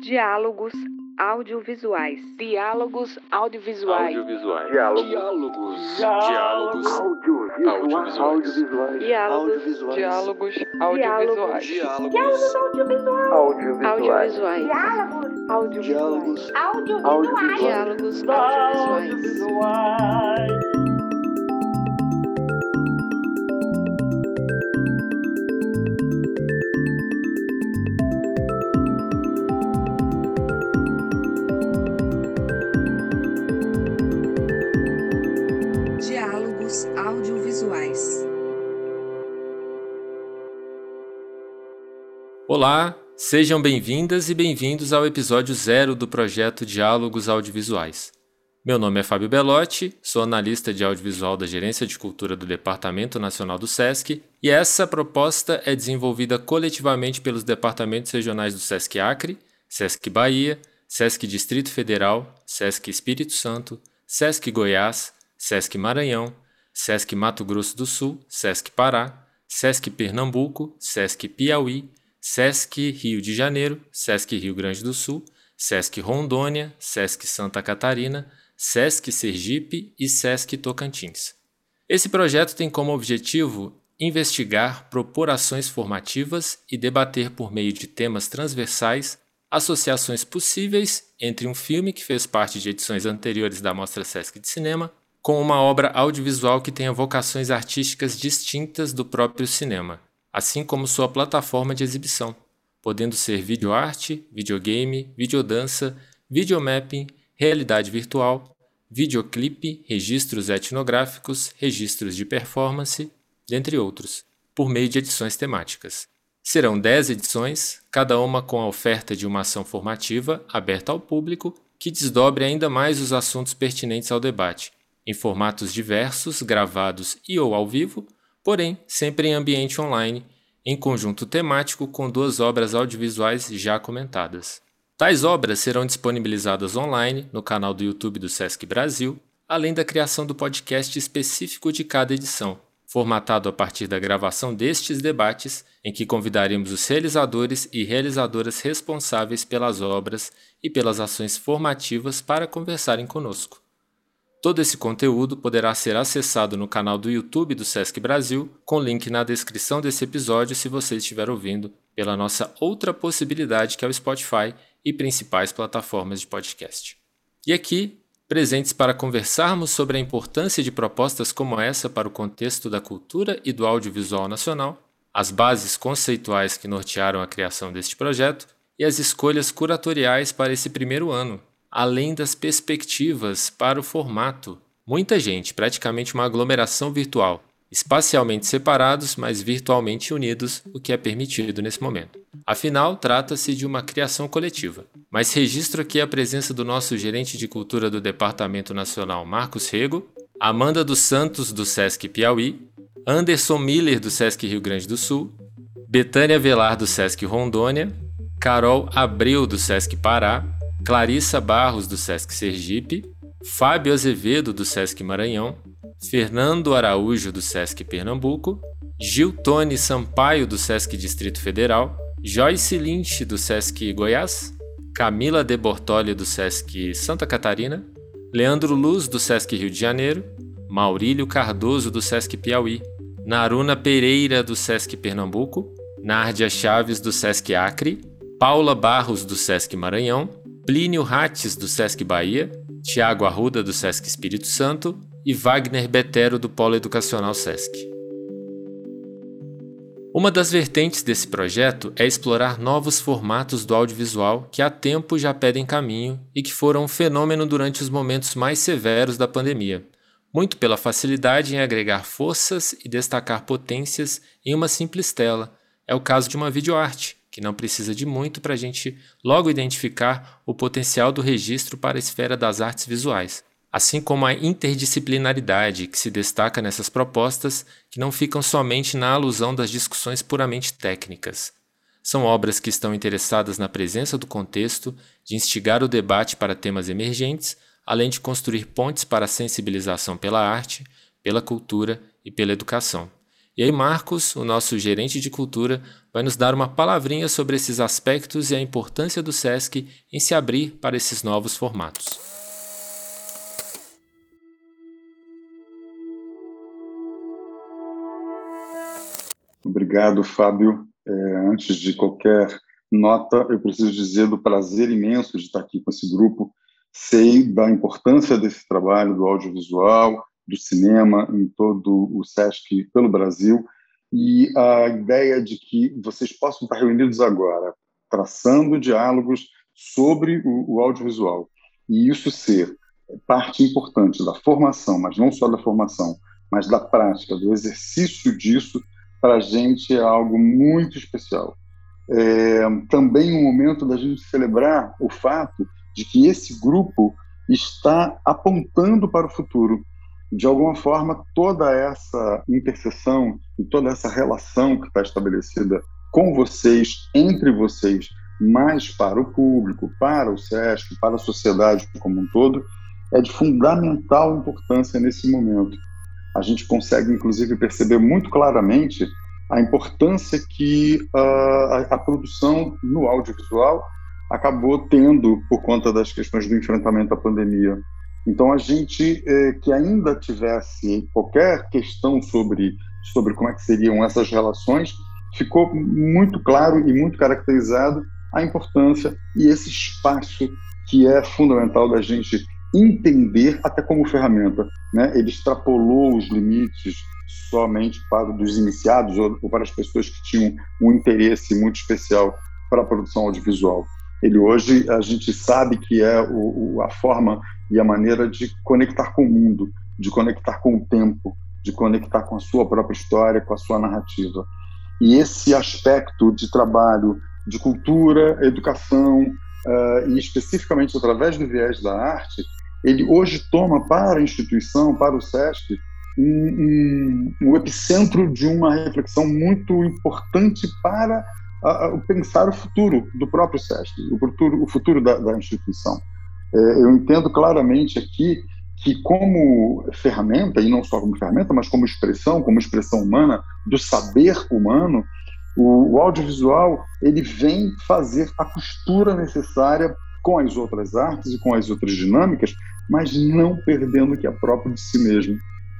Diálogos audiovisuais. Diálogos audiovisuais. Audiovisuais. Diálogos. Diálogos. Audiovisuais. Audiovisuais. Diálogos. Diálogos audiovisuais. Diálogos. Audiovisuais. Audiovisuais. Audiovisuais. Audiovisuais. Diálogos audiovisuais. Olá, sejam bem-vindas e bem-vindos ao episódio zero do projeto Diálogos Audiovisuais. Meu nome é Fábio Belotti, sou analista de audiovisual da Gerência de Cultura do Departamento Nacional do SESC e essa proposta é desenvolvida coletivamente pelos departamentos regionais do SESC Acre, SESC Bahia, SESC Distrito Federal, SESC Espírito Santo, SESC Goiás, SESC Maranhão, SESC Mato Grosso do Sul, SESC Pará, SESC Pernambuco, SESC Piauí, SESC Rio de Janeiro, SESC Rio Grande do Sul, SESC Rondônia, SESC Santa Catarina, SESC Sergipe e SESC Tocantins. Esse projeto tem como objetivo investigar, propor ações formativas e debater por meio de temas transversais associações possíveis entre um filme que fez parte de edições anteriores da Mostra SESC de Cinema com uma obra audiovisual que tenha vocações artísticas distintas do próprio cinema, assim como sua plataforma de exibição, podendo ser videoarte, videogame, videodança, videomapping, realidade virtual, videoclipe, registros etnográficos, registros de performance, dentre outros, por meio de edições temáticas. Serão 10 edições, cada uma com a oferta de uma ação formativa aberta ao público que desdobre ainda mais os assuntos pertinentes ao debate, em formatos diversos, gravados e ou ao vivo, porém sempre em ambiente online, em conjunto temático com duas obras audiovisuais já comentadas. Tais obras serão disponibilizadas online no canal do YouTube do Sesc Brasil, além da criação do podcast específico de cada edição, formatado a partir da gravação destes debates, em que convidaremos os realizadores e realizadoras responsáveis pelas obras e pelas ações formativas para conversarem conosco. Todo esse conteúdo poderá ser acessado no canal do YouTube do Sesc Brasil, com link na descrição desse episódio se você estiver ouvindo pela nossa outra possibilidade que é o Spotify e principais plataformas de podcast. E aqui, presentes para conversarmos sobre a importância de propostas como essa para o contexto da cultura e do audiovisual nacional, as bases conceituais que nortearam a criação deste projeto e as escolhas curatoriais para esse primeiro ano, além das perspectivas para o formato. Muita gente, praticamente uma aglomeração virtual, espacialmente separados, mas virtualmente unidos, o que é permitido nesse momento. Afinal, trata-se de uma criação coletiva. Mas registro aqui a presença do nosso gerente de cultura do Departamento Nacional, Marcos Rego, Amanda dos Santos, do SESC Piauí, Anderson Miller, do SESC Rio Grande do Sul, Betânia Velar, do SESC Rondônia, Carol Abreu, do SESC Pará, Clarissa Barros, do Sesc Sergipe, Fábio Azevedo, do Sesc Maranhão, Fernando Araújo, do Sesc Pernambuco, Gil Tony Sampaio, do Sesc Distrito Federal, Joyce Lynch, do Sesc Goiás, Camila De Bortoli, do Sesc Santa Catarina, Leandro Luz, do Sesc Rio de Janeiro, Maurílio Cardoso, do Sesc Piauí, Naruna Pereira, do Sesc Pernambuco, Nárdia Chaves, do Sesc Acre, Paula Barros, do Sesc Maranhão, Plínio Rates, do Sesc Bahia, Tiago Arruda, do Sesc Espírito Santo e Wagner Betero, do Polo Educacional Sesc. Uma das vertentes desse projeto é explorar novos formatos do audiovisual que há tempo já pedem caminho e que foram um fenômeno durante os momentos mais severos da pandemia, muito pela facilidade em agregar forças e destacar potências em uma simples tela. É o caso de uma videoarte, que não precisa de muito para a gente logo identificar o potencial do registro para a esfera das artes visuais, assim como a interdisciplinaridade que se destaca nessas propostas, que não ficam somente na alusão das discussões puramente técnicas. São obras que estão interessadas na presença do contexto, de instigar o debate para temas emergentes, além de construir pontes para a sensibilização pela arte, pela cultura e pela educação. E aí, Marcos, o nosso gerente de cultura, vai nos dar uma palavrinha sobre esses aspectos e a importância do SESC em se abrir para esses novos formatos. Obrigado, Fábio. É, antes de qualquer nota, eu preciso dizer do prazer imenso de estar aqui com esse grupo. Sei da importância desse trabalho do audiovisual, do cinema em todo o SESC pelo Brasil e a ideia de que vocês possam estar reunidos agora, traçando diálogos sobre o, o audiovisual e isso ser parte importante da formação, mas não só da formação, mas da prática, do exercício disso, para a gente é algo muito especial. É, também um momento da gente celebrar o fato de que esse grupo está apontando para o futuro de alguma forma, toda essa interseção e toda essa relação que está estabelecida com vocês, entre vocês, mais para o público, para o SESC, para a sociedade como um todo, é de fundamental importância nesse momento. A gente consegue, inclusive, perceber muito claramente a importância que uh, a, a produção no audiovisual acabou tendo por conta das questões do enfrentamento à pandemia. Então, a gente eh, que ainda tivesse qualquer questão sobre, sobre como é que seriam essas relações, ficou muito claro e muito caracterizado a importância e esse espaço que é fundamental da gente entender até como ferramenta. Né? Ele extrapolou os limites somente para os iniciados ou, ou para as pessoas que tinham um interesse muito especial para a produção audiovisual. Ele hoje a gente sabe que é o, o, a forma e a maneira de conectar com o mundo, de conectar com o tempo, de conectar com a sua própria história, com a sua narrativa. E esse aspecto de trabalho de cultura, educação, uh, e especificamente através do viés da arte, ele hoje toma para a instituição, para o SESC, um, um, um epicentro de uma reflexão muito importante para uh, pensar o futuro do próprio SESC, o futuro, o futuro da, da instituição. É, eu entendo claramente aqui que como ferramenta, e não só como ferramenta, mas como expressão, como expressão humana, do saber humano, o, o audiovisual ele vem fazer a costura necessária com as outras artes e com as outras dinâmicas, mas não perdendo o que é próprio de si mesmo,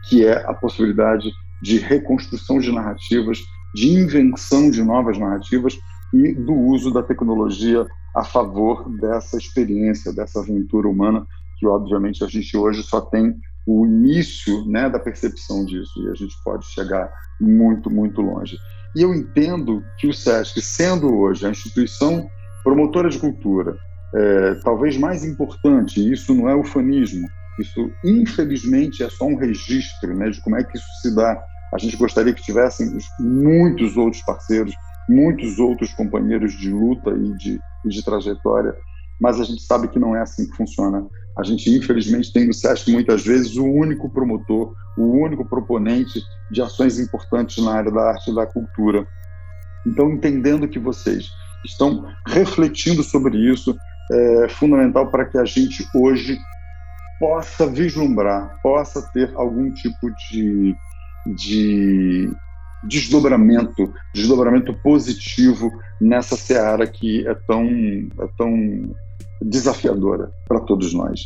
que é a possibilidade de reconstrução de narrativas, de invenção de novas narrativas e do uso da tecnologia a favor dessa experiência, dessa aventura humana, que obviamente a gente hoje só tem o início né, da percepção disso, e a gente pode chegar muito, muito longe. E eu entendo que o SESC, sendo hoje a instituição promotora de cultura, é, talvez mais importante, isso não é ufanismo, isso infelizmente é só um registro né, de como é que isso se dá. A gente gostaria que tivessem muitos outros parceiros, muitos outros companheiros de luta e de, e de trajetória, mas a gente sabe que não é assim que funciona. A gente, infelizmente, tem no SESC muitas vezes o único promotor, o único proponente de ações importantes na área da arte e da cultura. Então, entendendo que vocês estão refletindo sobre isso, é fundamental para que a gente hoje possa vislumbrar, possa ter algum tipo de, de desdobramento, desdobramento positivo nessa seara que é tão, é tão desafiadora para todos nós.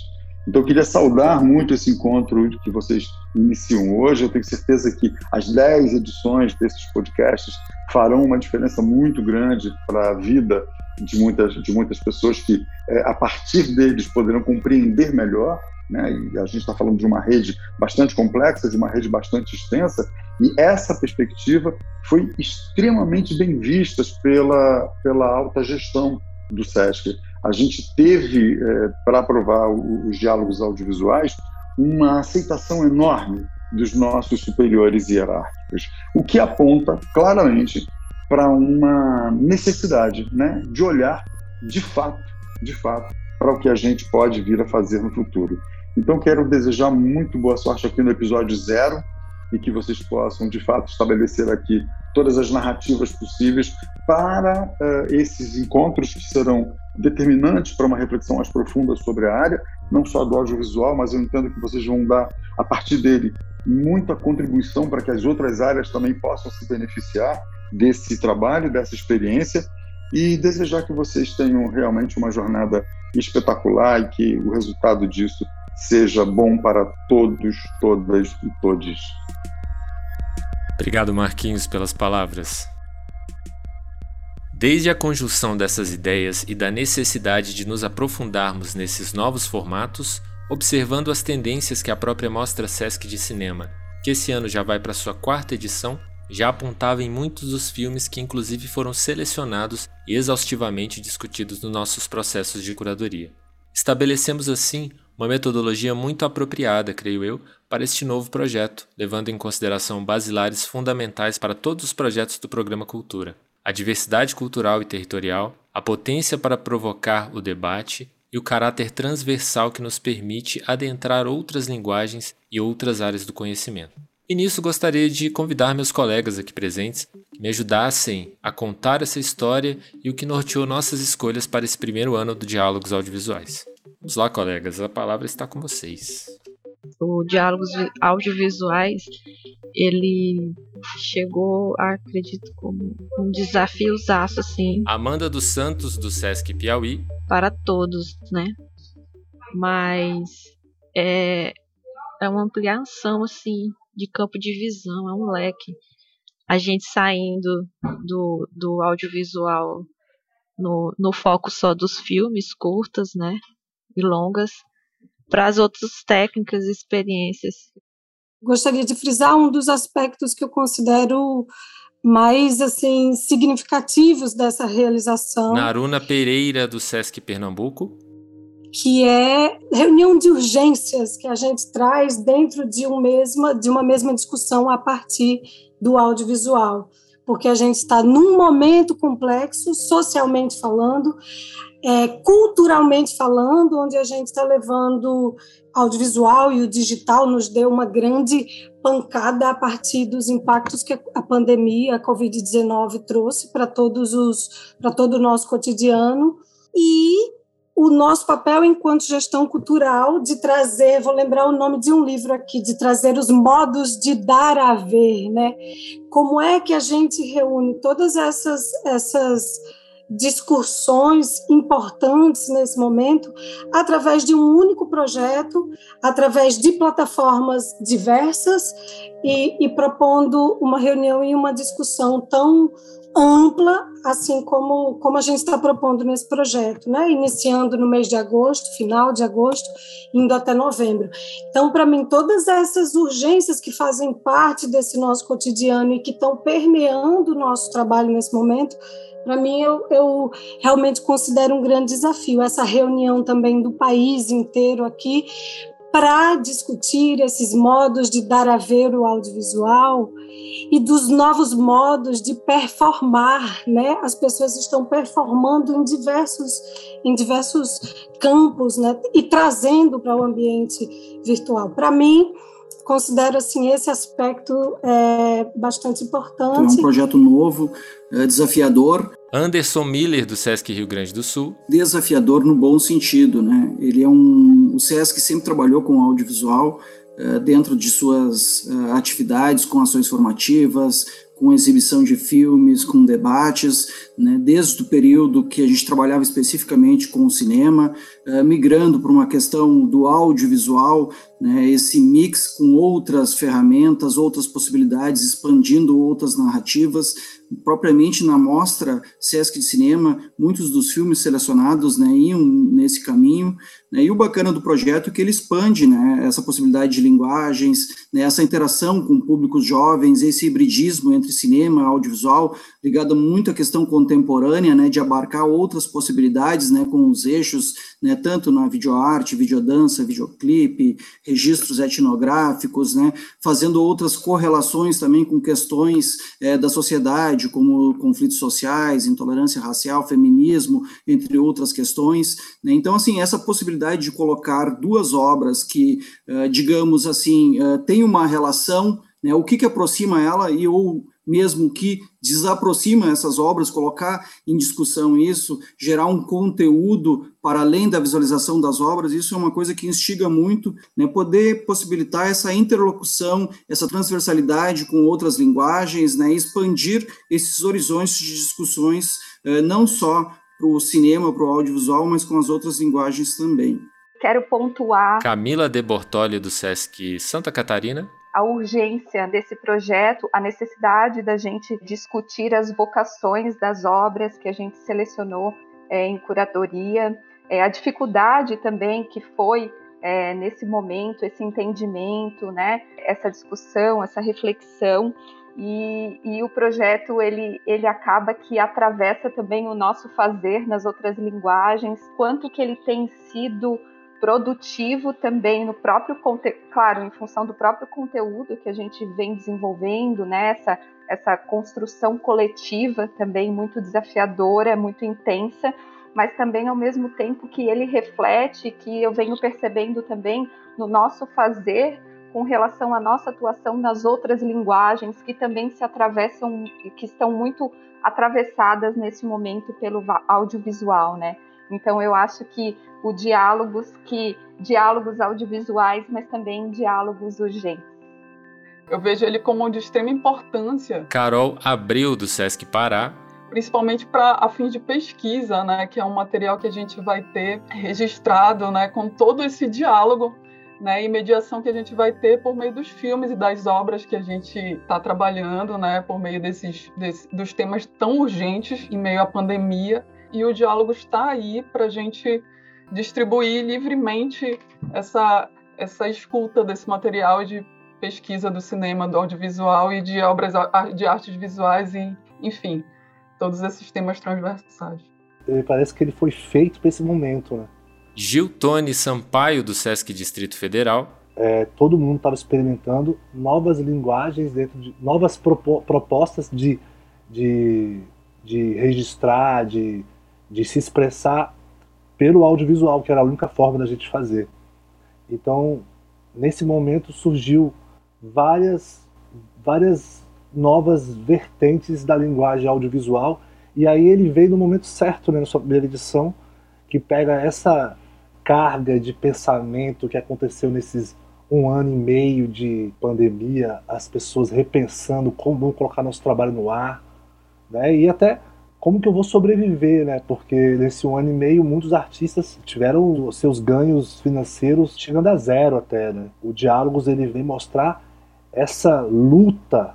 Então, eu queria saudar muito esse encontro que vocês iniciam hoje. Eu tenho certeza que as 10 edições desses podcasts farão uma diferença muito grande para a vida de muitas, de muitas pessoas que, é, a partir deles, poderão compreender melhor né? E a gente está falando de uma rede bastante complexa, de uma rede bastante extensa, e essa perspectiva foi extremamente bem vista pela, pela alta gestão do SESC. A gente teve, é, para aprovar os diálogos audiovisuais, uma aceitação enorme dos nossos superiores hierárquicos, o que aponta claramente para uma necessidade né, de olhar de fato, de fato, para o que a gente pode vir a fazer no futuro. Então, quero desejar muito boa sorte aqui no episódio zero e que vocês possam, de fato, estabelecer aqui todas as narrativas possíveis para uh, esses encontros que serão determinantes para uma reflexão mais profunda sobre a área, não só do audiovisual, mas eu entendo que vocês vão dar, a partir dele, muita contribuição para que as outras áreas também possam se beneficiar desse trabalho, dessa experiência e desejar que vocês tenham realmente uma jornada espetacular e que o resultado disso seja bom para todos, todas e todes. Obrigado, Marquinhos, pelas palavras. Desde a conjunção dessas ideias e da necessidade de nos aprofundarmos nesses novos formatos, observando as tendências que a própria Mostra Sesc de Cinema, que esse ano já vai para sua quarta edição, já apontava em muitos dos filmes que inclusive foram selecionados e exaustivamente discutidos nos nossos processos de curadoria. Estabelecemos assim uma metodologia muito apropriada, creio eu, para este novo projeto, levando em consideração basilares fundamentais para todos os projetos do programa Cultura: a diversidade cultural e territorial, a potência para provocar o debate e o caráter transversal que nos permite adentrar outras linguagens e outras áreas do conhecimento. E nisso gostaria de convidar meus colegas aqui presentes que me ajudassem a contar essa história e o que norteou nossas escolhas para esse primeiro ano do Diálogos Audiovisuais. Vamos lá, colegas, a palavra está com vocês. O Diálogos Audiovisuais, ele chegou, acredito, como um desafiozaço, assim. Amanda dos Santos, do Sesc Piauí, para todos, né? Mas é, é uma ampliação assim de campo de visão, é um leque. A gente saindo do, do audiovisual no, no foco só dos filmes curtas, né? E longas, para as outras técnicas e experiências. Gostaria de frisar um dos aspectos que eu considero mais assim significativos dessa realização. Naruna Pereira do Sesc Pernambuco, que é reunião de urgências que a gente traz dentro de, um mesma, de uma mesma discussão a partir do audiovisual, porque a gente está num momento complexo, socialmente falando, é, culturalmente falando, onde a gente está levando audiovisual e o digital nos deu uma grande pancada a partir dos impactos que a pandemia, a Covid-19 trouxe para todos os para todo o nosso cotidiano e o nosso papel enquanto gestão cultural de trazer, vou lembrar o nome de um livro aqui, de trazer os modos de dar a ver, né? Como é que a gente reúne todas essas essas discussões importantes nesse momento através de um único projeto, através de plataformas diversas e, e propondo uma reunião e uma discussão tão ampla, assim como, como a gente está propondo nesse projeto, né? iniciando no mês de agosto, final de agosto, indo até novembro. Então, para mim, todas essas urgências que fazem parte desse nosso cotidiano e que estão permeando o nosso trabalho nesse momento, para mim, eu, eu, realmente considero um grande desafio essa reunião também do país inteiro aqui para discutir esses modos de dar a ver o audiovisual e dos novos modos de performar, né? As pessoas estão performando em diversos em diversos campos, né? E trazendo para o ambiente virtual. Para mim, considero assim esse aspecto é, bastante importante. Então, é um projeto novo, é desafiador. Anderson Miller do Sesc Rio Grande do Sul. Desafiador no bom sentido, né? Ele é um, o Sesc sempre trabalhou com audiovisual dentro de suas é, atividades, com ações formativas, com exibição de filmes, com debates, né, desde o período que a gente trabalhava especificamente com o cinema, uh, migrando para uma questão do audiovisual, né, esse mix com outras ferramentas, outras possibilidades, expandindo outras narrativas, propriamente na mostra Sesc de Cinema, muitos dos filmes selecionados né, iam nesse caminho, né, e o bacana do projeto é que ele expande né, essa possibilidade de linguagens, né, essa interação com públicos jovens, esse hibridismo entre cinema e audiovisual, ligado muito à questão contemporânea, né, de abarcar outras possibilidades, né, com os eixos, né, tanto na videoarte, videodança, videoclipe, registros etnográficos, né, fazendo outras correlações também com questões é, da sociedade, como conflitos sociais, intolerância racial, feminismo, entre outras questões. Né, então, assim, essa possibilidade de colocar duas obras que, uh, digamos assim, uh, têm uma relação, né, o que, que aproxima ela e ou mesmo que desaproxima essas obras, colocar em discussão isso, gerar um conteúdo para além da visualização das obras, isso é uma coisa que instiga muito, né, poder possibilitar essa interlocução, essa transversalidade com outras linguagens, né, expandir esses horizontes de discussões, eh, não só para o cinema, para o audiovisual, mas com as outras linguagens também. Quero pontuar. Camila De Bortoli, do SESC Santa Catarina a urgência desse projeto, a necessidade da gente discutir as vocações das obras que a gente selecionou é, em curadoria, é, a dificuldade também que foi é, nesse momento, esse entendimento, né, essa discussão, essa reflexão. E, e, o projeto ele, ele acaba que atravessa também o nosso fazer nas outras linguagens, quanto que ele tem sido produtivo também no próprio conteúdo, claro, em função do próprio conteúdo que a gente vem desenvolvendo, né? Essa, essa construção coletiva também muito desafiadora, muito intensa, mas também ao mesmo tempo que ele reflete, que eu venho percebendo também no nosso fazer com relação à nossa atuação nas outras linguagens que também se atravessam, que estão muito atravessadas nesse momento pelo audiovisual, né? Então eu acho que o diálogos que diálogos audiovisuais, mas também diálogos urgentes. Eu vejo ele como de extrema importância. Carol Abril do Sesc Pará. Principalmente para a fim de pesquisa, né, que é um material que a gente vai ter registrado, né, com todo esse diálogo né, e mediação que a gente vai ter por meio dos filmes e das obras que a gente está trabalhando, né, por meio desses, desse, dos temas tão urgentes em meio à pandemia e o diálogo está aí para a gente distribuir livremente essa, essa escuta desse material de pesquisa do cinema, do audiovisual e de obras de artes visuais e, enfim, todos esses temas transversais. Ele parece que ele foi feito para esse momento, né? Gil Tony Sampaio, do Sesc Distrito Federal. É, todo mundo estava experimentando novas linguagens dentro de novas propo propostas de, de, de registrar, de de se expressar pelo audiovisual, que era a única forma da gente fazer. Então, nesse momento surgiu várias várias novas vertentes da linguagem audiovisual e aí ele veio no momento certo, né, na sua primeira edição, que pega essa carga de pensamento que aconteceu nesses um ano e meio de pandemia, as pessoas repensando como vão colocar nosso trabalho no ar, né, e até como que eu vou sobreviver, né? Porque nesse um ano e meio muitos artistas tiveram seus ganhos financeiros chegando a zero até, né? O Diálogos ele vem mostrar essa luta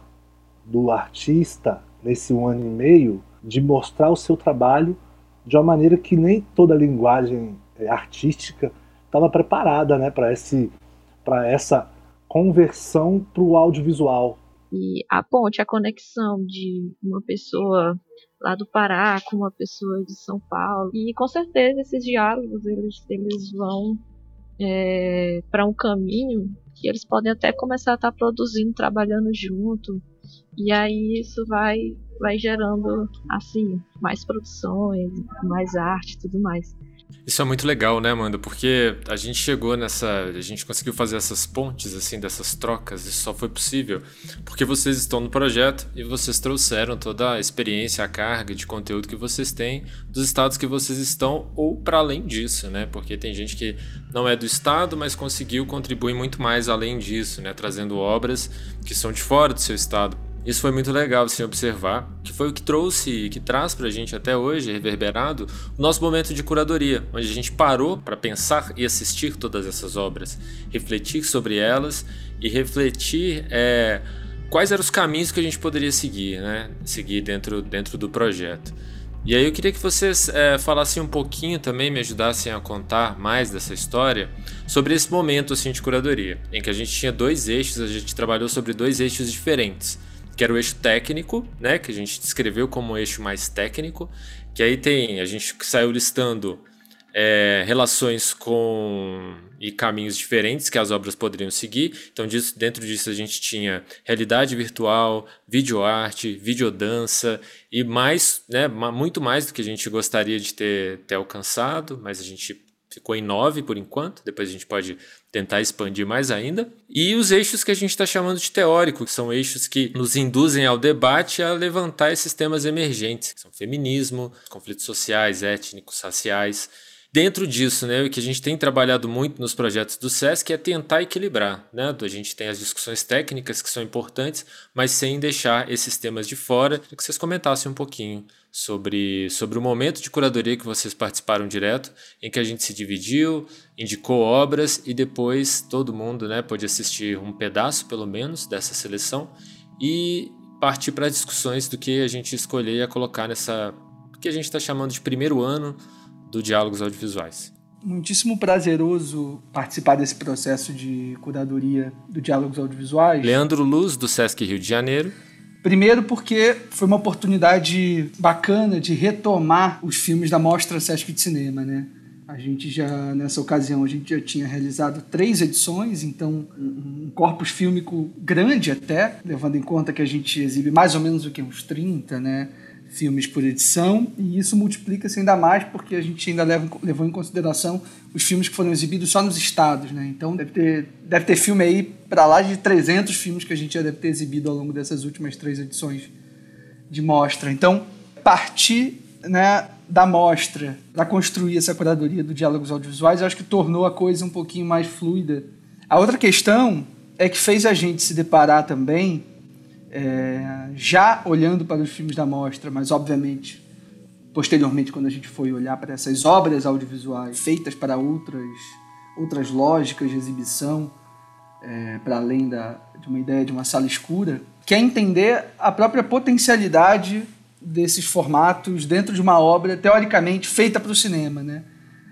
do artista nesse um ano e meio de mostrar o seu trabalho de uma maneira que nem toda linguagem é, artística estava preparada, né? Para esse, para essa conversão para o audiovisual. E a ponte, a conexão de uma pessoa lá do Pará com uma pessoa de São Paulo. E com certeza esses diálogos eles, eles vão é, para um caminho que eles podem até começar a estar tá produzindo, trabalhando junto. E aí isso vai, vai gerando assim mais produções, mais arte, tudo mais. Isso é muito legal, né, Amanda? Porque a gente chegou nessa. A gente conseguiu fazer essas pontes, assim, dessas trocas. Isso só foi possível porque vocês estão no projeto e vocês trouxeram toda a experiência, a carga de conteúdo que vocês têm dos estados que vocês estão ou para além disso, né? Porque tem gente que não é do estado, mas conseguiu contribuir muito mais além disso, né? Trazendo obras que são de fora do seu estado isso foi muito legal assim, observar, que foi o que trouxe, que traz para a gente até hoje, reverberado, o nosso momento de curadoria, onde a gente parou para pensar e assistir todas essas obras, refletir sobre elas e refletir é, quais eram os caminhos que a gente poderia seguir, né? seguir dentro, dentro do projeto. E aí eu queria que vocês é, falassem um pouquinho também, me ajudassem a contar mais dessa história, sobre esse momento assim, de curadoria, em que a gente tinha dois eixos, a gente trabalhou sobre dois eixos diferentes que era o eixo técnico, né, que a gente descreveu como o eixo mais técnico, que aí tem, a gente saiu listando é, relações com e caminhos diferentes que as obras poderiam seguir. Então, disso, dentro disso, a gente tinha realidade virtual, videoarte, videodança e mais, né, muito mais do que a gente gostaria de ter, ter alcançado, mas a gente ficou em nove por enquanto, depois a gente pode tentar expandir mais ainda. E os eixos que a gente está chamando de teórico, que são eixos que nos induzem ao debate a levantar esses temas emergentes, que são feminismo, conflitos sociais, étnicos, raciais. Dentro disso, né, o que a gente tem trabalhado muito nos projetos do SESC é tentar equilibrar. Né? A gente tem as discussões técnicas que são importantes, mas sem deixar esses temas de fora. Queria que vocês comentassem um pouquinho sobre, sobre o momento de curadoria que vocês participaram direto, em que a gente se dividiu, indicou obras e depois todo mundo né, pôde assistir um pedaço, pelo menos, dessa seleção e partir para discussões do que a gente escolher e colocar nessa que a gente está chamando de primeiro ano do Diálogos Audiovisuais. Muitíssimo prazeroso participar desse processo de curadoria do Diálogos Audiovisuais. Leandro Luz, do Sesc Rio de Janeiro. Primeiro porque foi uma oportunidade bacana de retomar os filmes da Mostra Sesc de Cinema, né? A gente já, nessa ocasião, a gente já tinha realizado três edições, então um corpus fílmico grande até, levando em conta que a gente exibe mais ou menos o que, uns 30, né? Filmes por edição, e isso multiplica-se ainda mais porque a gente ainda leva, levou em consideração os filmes que foram exibidos só nos estados, né? Então deve ter, deve ter filme aí para lá de 300 filmes que a gente já deve ter exibido ao longo dessas últimas três edições de mostra. Então, partir né, da mostra para construir essa curadoria do diálogos audiovisuais, eu acho que tornou a coisa um pouquinho mais fluida. A outra questão é que fez a gente se deparar também é, já olhando para os filmes da mostra, mas obviamente posteriormente quando a gente foi olhar para essas obras audiovisuais feitas para outras outras lógicas de exibição é, para além da, de uma ideia de uma sala escura, que é entender a própria potencialidade desses formatos dentro de uma obra teoricamente feita para o cinema, né?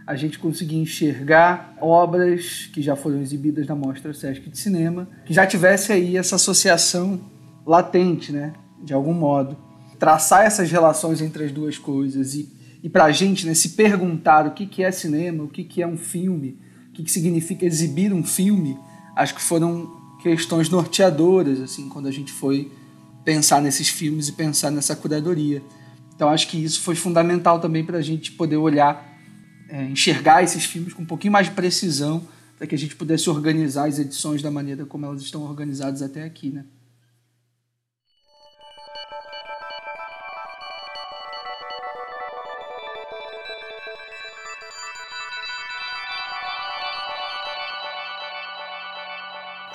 A gente conseguir enxergar obras que já foram exibidas na mostra Sesc de Cinema, que já tivesse aí essa associação latente, né? De algum modo. Traçar essas relações entre as duas coisas e, e para a gente né, se perguntar o que, que é cinema, o que, que é um filme, o que, que significa exibir um filme, acho que foram questões norteadoras, assim, quando a gente foi pensar nesses filmes e pensar nessa curadoria. Então acho que isso foi fundamental também para a gente poder olhar, é, enxergar esses filmes com um pouquinho mais de precisão, para que a gente pudesse organizar as edições da maneira como elas estão organizadas até aqui, né?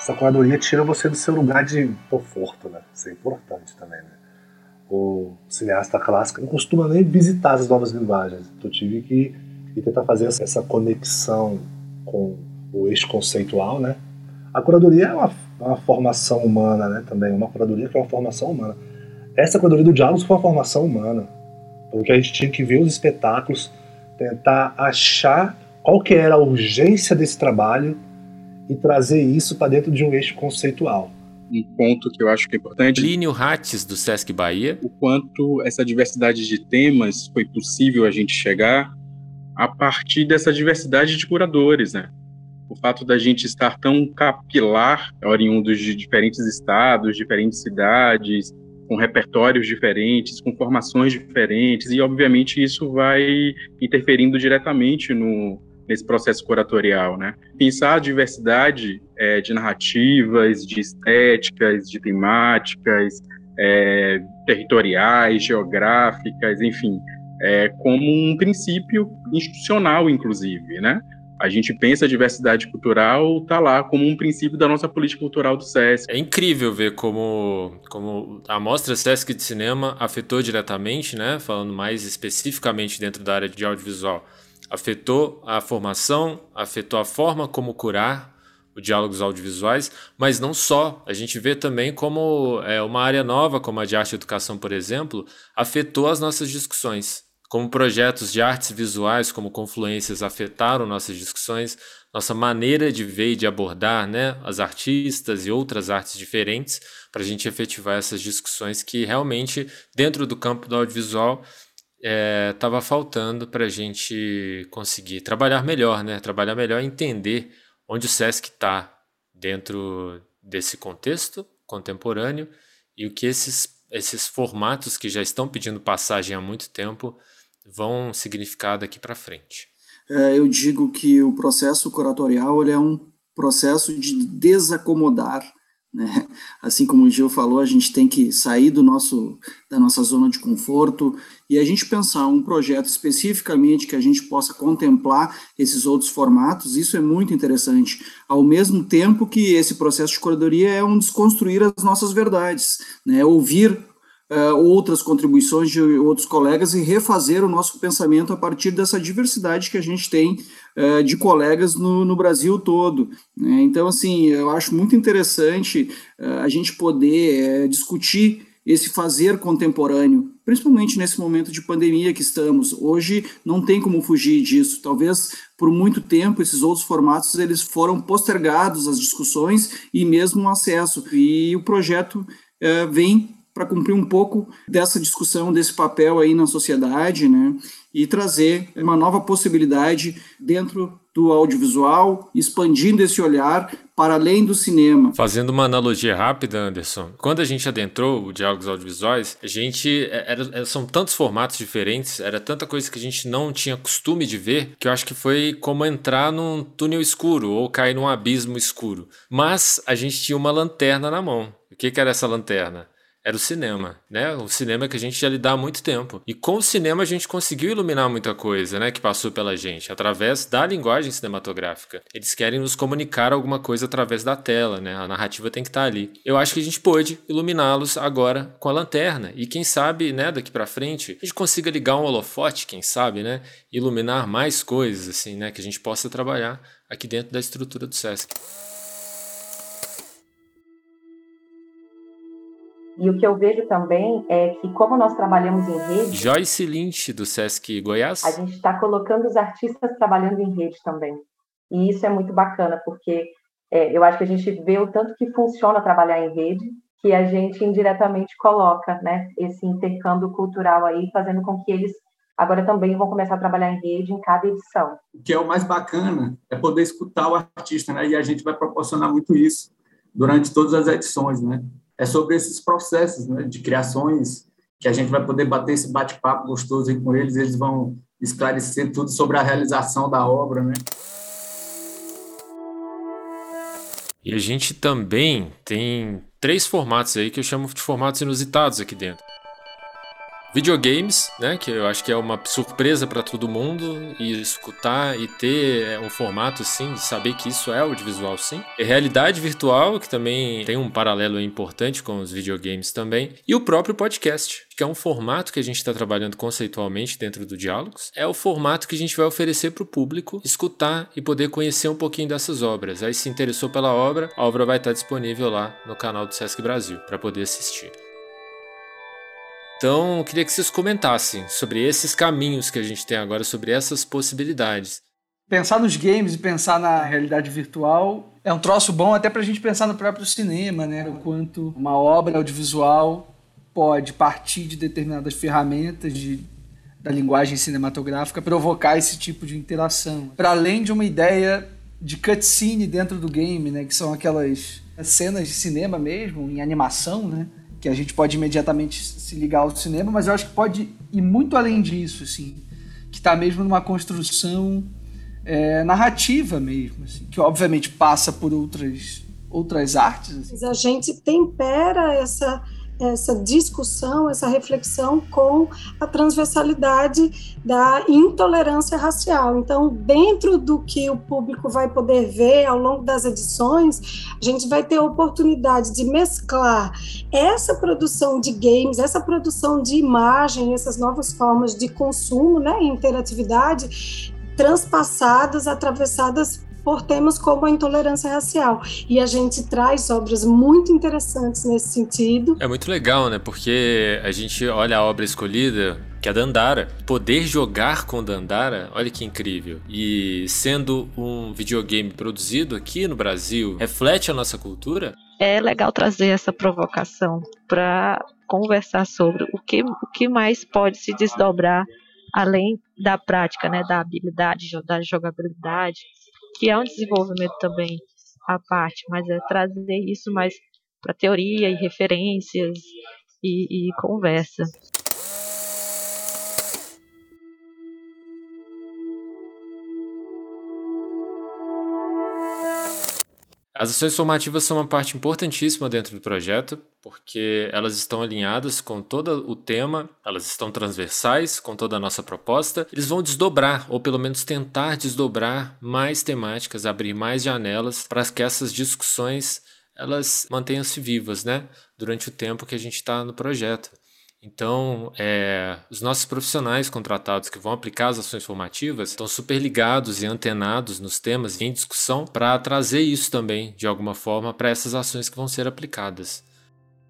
Essa curadoria tira você do seu lugar de conforto, né? Isso é importante também, né? O cineasta clássico não costuma nem visitar as novas linguagens. Então, eu tive que, que tentar fazer essa conexão com o eixo conceitual, né? A curadoria é uma, uma formação humana, né? Também uma curadoria que é uma formação humana. Essa curadoria do diálogo foi uma formação humana, porque a gente tinha que ver os espetáculos, tentar achar qual que era a urgência desse trabalho e trazer isso para dentro de um eixo conceitual. Um ponto que eu acho que é importante. Plínio Rates, do Sesc Bahia. O quanto essa diversidade de temas foi possível a gente chegar a partir dessa diversidade de curadores, né? O fato da gente estar tão capilar, oriundos de diferentes estados, diferentes cidades, com repertórios diferentes, com formações diferentes, e obviamente isso vai interferindo diretamente no, nesse processo curatorial, né? Pensar a diversidade é, de narrativas, de estéticas, de temáticas, é, territoriais, geográficas, enfim, é, como um princípio institucional, inclusive, né? A gente pensa a diversidade cultural tá lá como um princípio da nossa política cultural do SESC. É incrível ver como, como a mostra SESC de cinema afetou diretamente, né? Falando mais especificamente dentro da área de audiovisual, afetou a formação, afetou a forma como curar os diálogos audiovisuais, mas não só. A gente vê também como é, uma área nova, como a de arte e educação, por exemplo, afetou as nossas discussões. Como projetos de artes visuais, como confluências, afetaram nossas discussões, nossa maneira de ver e de abordar né, as artistas e outras artes diferentes, para a gente efetivar essas discussões que realmente, dentro do campo do audiovisual, estava é, faltando para a gente conseguir trabalhar melhor, né? Trabalhar melhor entender onde o SESC está dentro desse contexto contemporâneo e o que esses, esses formatos que já estão pedindo passagem há muito tempo vão significar daqui para frente. eh, eu digo que o processo curatorial é um processo de desacomodar né? Assim como o Gil falou, a gente tem que sair do nosso, da nossa zona de conforto e a gente pensar um projeto especificamente que a gente possa contemplar esses outros formatos, isso é muito interessante. Ao mesmo tempo que esse processo de curadoria é um desconstruir as nossas verdades, né? ouvir uh, outras contribuições de outros colegas e refazer o nosso pensamento a partir dessa diversidade que a gente tem uh, de colegas no, no Brasil todo. Né? Então, assim, eu acho muito interessante uh, a gente poder discutir esse fazer contemporâneo, principalmente nesse momento de pandemia que estamos. Hoje não tem como fugir disso. Talvez por muito tempo esses outros formatos eles foram postergados as discussões e mesmo o acesso. E o projeto vem para cumprir um pouco dessa discussão, desse papel aí na sociedade, né? E trazer uma nova possibilidade dentro do audiovisual, expandindo esse olhar para além do cinema. Fazendo uma analogia rápida, Anderson, quando a gente adentrou o Diálogos Audiovisuais, a gente. É, era, é, são tantos formatos diferentes, era tanta coisa que a gente não tinha costume de ver, que eu acho que foi como entrar num túnel escuro ou cair num abismo escuro. Mas a gente tinha uma lanterna na mão. O que, que era essa lanterna? Era o cinema, né? O cinema que a gente já lida há muito tempo. E com o cinema a gente conseguiu iluminar muita coisa, né? Que passou pela gente, através da linguagem cinematográfica. Eles querem nos comunicar alguma coisa através da tela, né? A narrativa tem que estar ali. Eu acho que a gente pôde iluminá-los agora com a lanterna. E quem sabe, né, daqui para frente, a gente consiga ligar um holofote, quem sabe, né? Iluminar mais coisas, assim, né? Que a gente possa trabalhar aqui dentro da estrutura do SESC. E o que eu vejo também é que, como nós trabalhamos em rede. Joyce Lynch, do Sesc Goiás. A gente está colocando os artistas trabalhando em rede também. E isso é muito bacana, porque é, eu acho que a gente vê o tanto que funciona trabalhar em rede, que a gente indiretamente coloca né, esse intercâmbio cultural aí, fazendo com que eles agora também vão começar a trabalhar em rede em cada edição. O que é o mais bacana é poder escutar o artista, né? E a gente vai proporcionar muito isso durante todas as edições, né? É sobre esses processos né, de criações que a gente vai poder bater esse bate-papo gostoso aí com eles, eles vão esclarecer tudo sobre a realização da obra, né? E a gente também tem três formatos aí que eu chamo de formatos inusitados aqui dentro videogames, né, que eu acho que é uma surpresa para todo mundo e escutar e ter é, um formato assim, de saber que isso é audiovisual sim. E realidade virtual, que também tem um paralelo importante com os videogames também, e o próprio podcast, que é um formato que a gente está trabalhando conceitualmente dentro do Diálogos. É o formato que a gente vai oferecer para o público escutar e poder conhecer um pouquinho dessas obras. Aí se interessou pela obra, a obra vai estar disponível lá no canal do Sesc Brasil para poder assistir. Então, eu queria que vocês comentassem sobre esses caminhos que a gente tem agora, sobre essas possibilidades. Pensar nos games e pensar na realidade virtual é um troço bom até para a gente pensar no próprio cinema, né? O quanto uma obra audiovisual pode partir de determinadas ferramentas de, da linguagem cinematográfica provocar esse tipo de interação. Para além de uma ideia de cutscene dentro do game, né? Que são aquelas cenas de cinema mesmo, em animação, né? Que a gente pode imediatamente se ligar ao cinema, mas eu acho que pode ir muito além disso, assim, que está mesmo numa construção é, narrativa mesmo, assim, que obviamente passa por outras outras artes. Assim. A gente tempera essa essa discussão, essa reflexão com a transversalidade da intolerância racial. Então, dentro do que o público vai poder ver ao longo das edições, a gente vai ter a oportunidade de mesclar essa produção de games, essa produção de imagem, essas novas formas de consumo, né, interatividade, transpassadas, atravessadas por temas como a intolerância racial. E a gente traz obras muito interessantes nesse sentido. É muito legal, né? Porque a gente olha a obra escolhida, que é a Dandara. Poder jogar com Dandara, olha que incrível. E sendo um videogame produzido aqui no Brasil, reflete a nossa cultura. É legal trazer essa provocação para conversar sobre o que, o que mais pode se desdobrar além da prática, né, da habilidade, da jogabilidade, que é um desenvolvimento também à parte, mas é trazer isso mais para teoria e referências e, e conversa. As ações formativas são uma parte importantíssima dentro do projeto, porque elas estão alinhadas com todo o tema, elas estão transversais com toda a nossa proposta. Eles vão desdobrar, ou pelo menos tentar desdobrar mais temáticas, abrir mais janelas para que essas discussões elas mantenham-se vivas, né? Durante o tempo que a gente está no projeto. Então, é, os nossos profissionais contratados que vão aplicar as ações formativas estão super ligados e antenados nos temas em discussão para trazer isso também, de alguma forma, para essas ações que vão ser aplicadas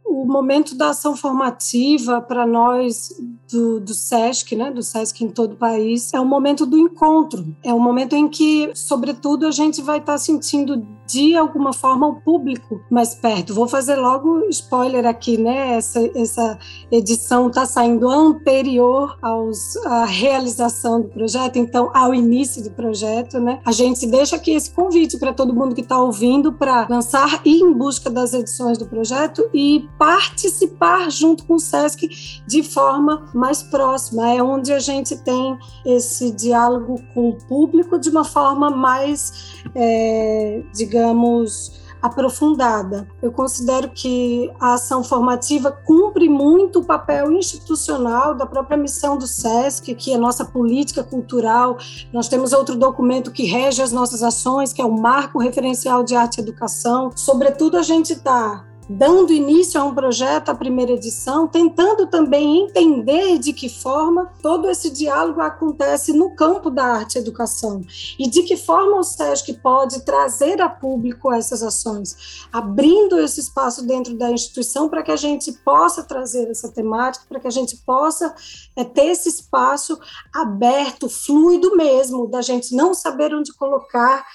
o momento da ação formativa para nós do, do, SESC, né, do SESC em todo o país, é o momento do encontro. É o momento em que, sobretudo, a gente vai estar tá sentindo de alguma forma o público mais perto. Vou fazer logo spoiler aqui, né? Essa, essa edição está saindo anterior aos, à realização do projeto, então ao início do projeto, né? A gente deixa aqui esse convite para todo mundo que está ouvindo para lançar e ir em busca das edições do projeto e participar junto com o SESC de forma mais próxima. É onde a gente tem esse diálogo com o público de uma forma mais, é, digamos, aprofundada. Eu considero que a ação formativa cumpre muito o papel institucional da própria missão do SESC, que é nossa política cultural. Nós temos outro documento que rege as nossas ações, que é o Marco Referencial de Arte e Educação. Sobretudo, a gente está dando início a um projeto, a primeira edição, tentando também entender de que forma todo esse diálogo acontece no campo da arte e educação. E de que forma o SESC pode trazer a público essas ações, abrindo esse espaço dentro da instituição para que a gente possa trazer essa temática, para que a gente possa é, ter esse espaço aberto, fluido mesmo, da gente não saber onde colocar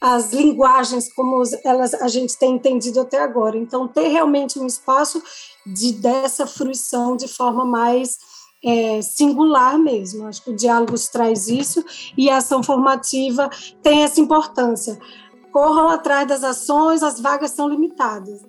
as linguagens como elas a gente tem entendido até agora. Então, ter realmente um espaço de dessa fruição de forma mais é, singular mesmo. Acho que o diálogo traz isso e a ação formativa tem essa importância. Corram atrás das ações, as vagas são limitadas.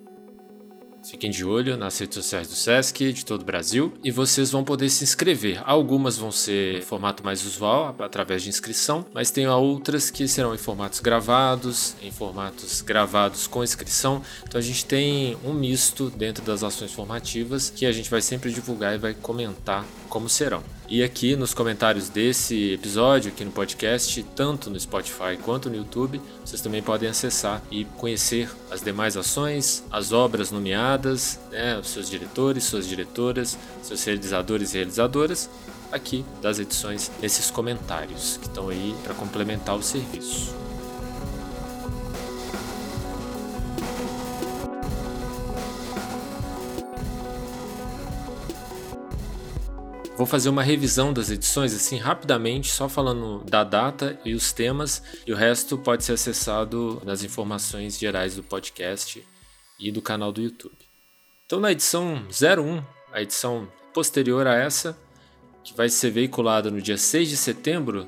Fiquem de olho nas redes sociais do SESC de todo o Brasil e vocês vão poder se inscrever. Algumas vão ser formato mais usual, através de inscrição, mas tem outras que serão em formatos gravados, em formatos gravados com inscrição. Então a gente tem um misto dentro das ações formativas que a gente vai sempre divulgar e vai comentar como serão. E aqui nos comentários desse episódio, aqui no podcast, tanto no Spotify quanto no YouTube, vocês também podem acessar e conhecer as demais ações, as obras nomeadas, né, os seus diretores, suas diretoras, seus realizadores e realizadoras, aqui das edições, nesses comentários que estão aí para complementar o serviço. Vou fazer uma revisão das edições assim rapidamente, só falando da data e os temas, e o resto pode ser acessado nas informações gerais do podcast e do canal do YouTube. Então, na edição 01, a edição posterior a essa, que vai ser veiculada no dia 6 de setembro,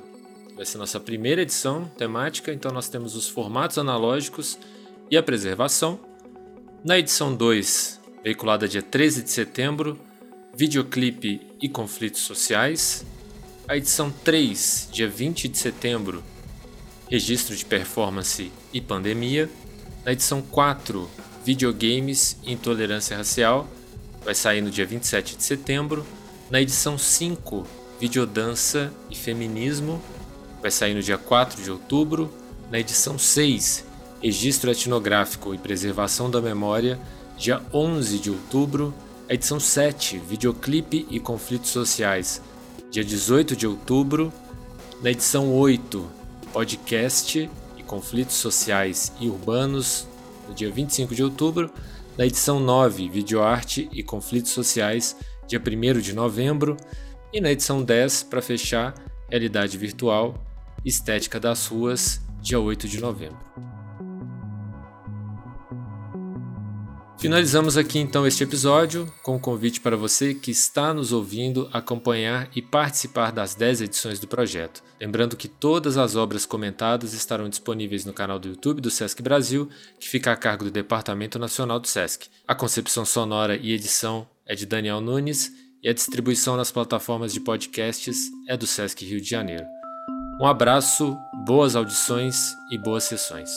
vai ser nossa primeira edição temática, então nós temos os formatos analógicos e a preservação. Na edição 2, veiculada dia 13 de setembro, videoclipe e conflitos sociais. A edição 3, dia 20 de setembro, registro de performance e pandemia. Na edição 4, videogames e intolerância racial, vai sair no dia 27 de setembro. Na edição 5, videodança e feminismo, vai sair no dia 4 de outubro. Na edição 6, registro etnográfico e preservação da memória, dia 11 de outubro edição 7, Videoclipe e Conflitos Sociais, dia 18 de outubro. Na edição 8, Podcast e Conflitos Sociais e Urbanos, no dia 25 de outubro. Na edição 9, Videoarte e Conflitos Sociais, dia 1 de novembro. E na edição 10, para fechar, Realidade Virtual, Estética das Ruas, dia 8 de novembro. Finalizamos aqui então este episódio com o um convite para você que está nos ouvindo acompanhar e participar das 10 edições do projeto. Lembrando que todas as obras comentadas estarão disponíveis no canal do YouTube do Sesc Brasil, que fica a cargo do Departamento Nacional do Sesc. A concepção sonora e edição é de Daniel Nunes e a distribuição nas plataformas de podcasts é do Sesc Rio de Janeiro. Um abraço, boas audições e boas sessões.